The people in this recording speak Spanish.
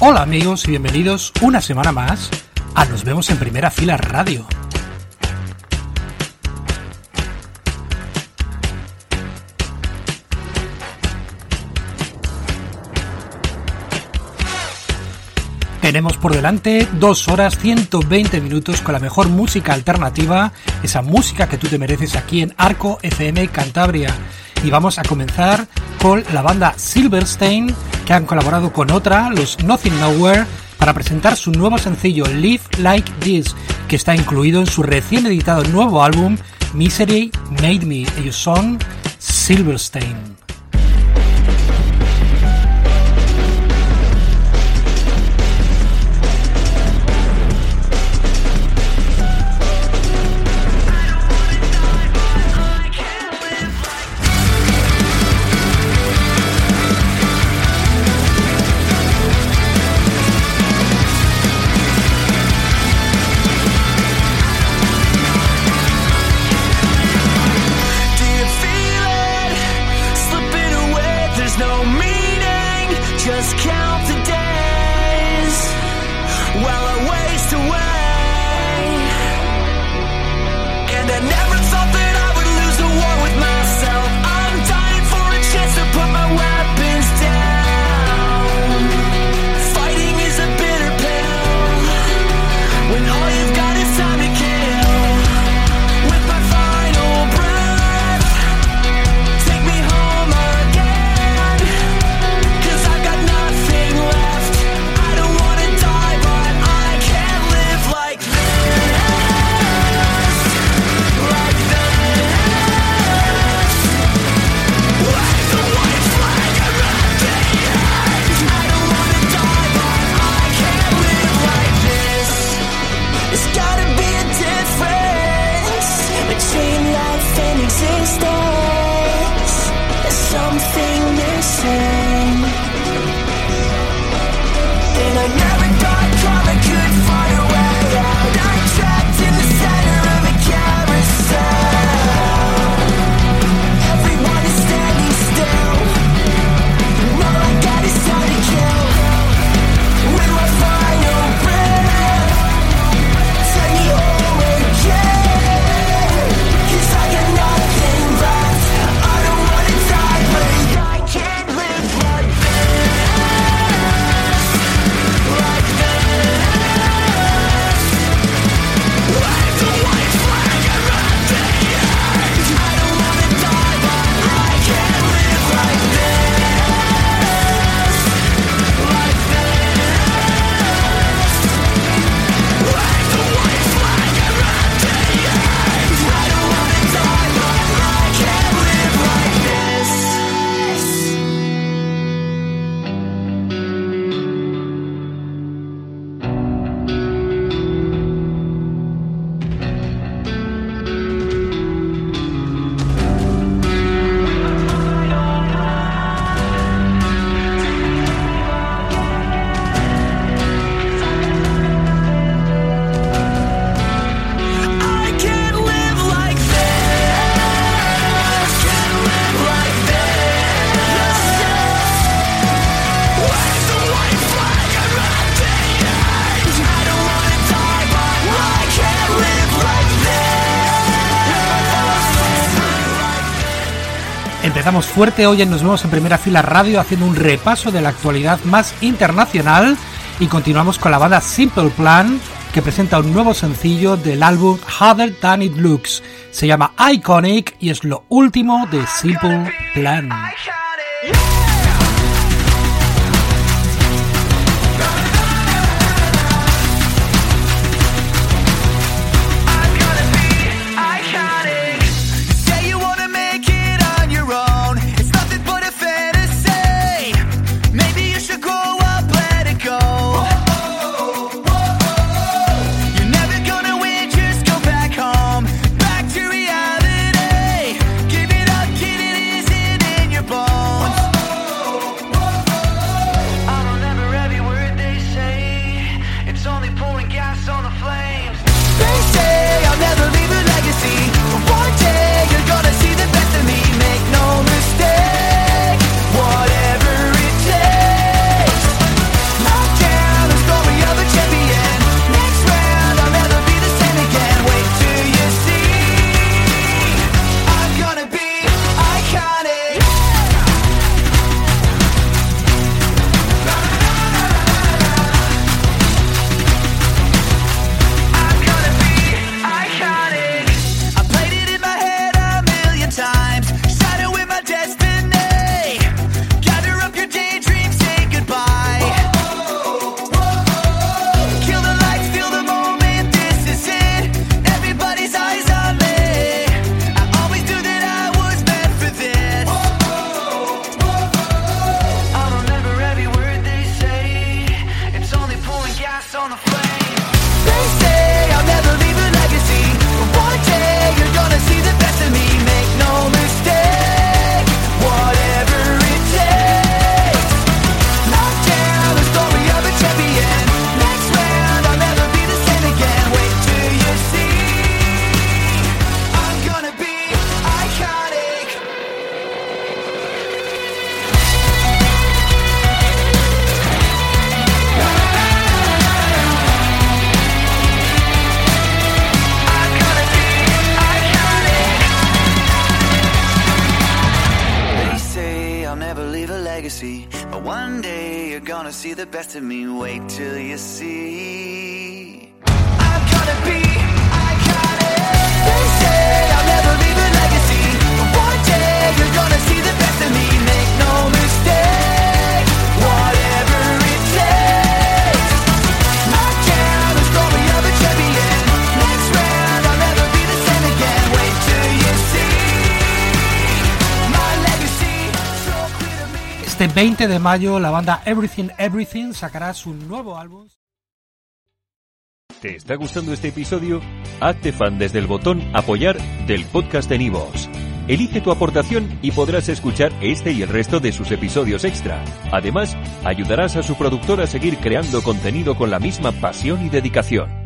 Hola amigos y bienvenidos una semana más a Nos vemos en primera fila radio. Tenemos por delante dos horas 120 minutos con la mejor música alternativa, esa música que tú te mereces aquí en Arco FM Cantabria. Y vamos a comenzar con la banda Silverstein, que han colaborado con otra, los Nothing Nowhere, para presentar su nuevo sencillo Live Like This, que está incluido en su recién editado nuevo álbum Misery Made Me. Ellos son Silverstein. just say Empezamos fuerte hoy en Nos vemos en primera fila radio haciendo un repaso de la actualidad más internacional y continuamos con la banda Simple Plan que presenta un nuevo sencillo del álbum Harder Than It Looks. Se llama Iconic y es lo último de Simple Plan. away. Gonna see the best of me. Wait till you see. Este 20 de mayo la banda Everything Everything sacará su nuevo álbum. ¿Te está gustando este episodio? Hazte fan desde el botón Apoyar del podcast de Nivos. Elige tu aportación y podrás escuchar este y el resto de sus episodios extra. Además, ayudarás a su productor a seguir creando contenido con la misma pasión y dedicación.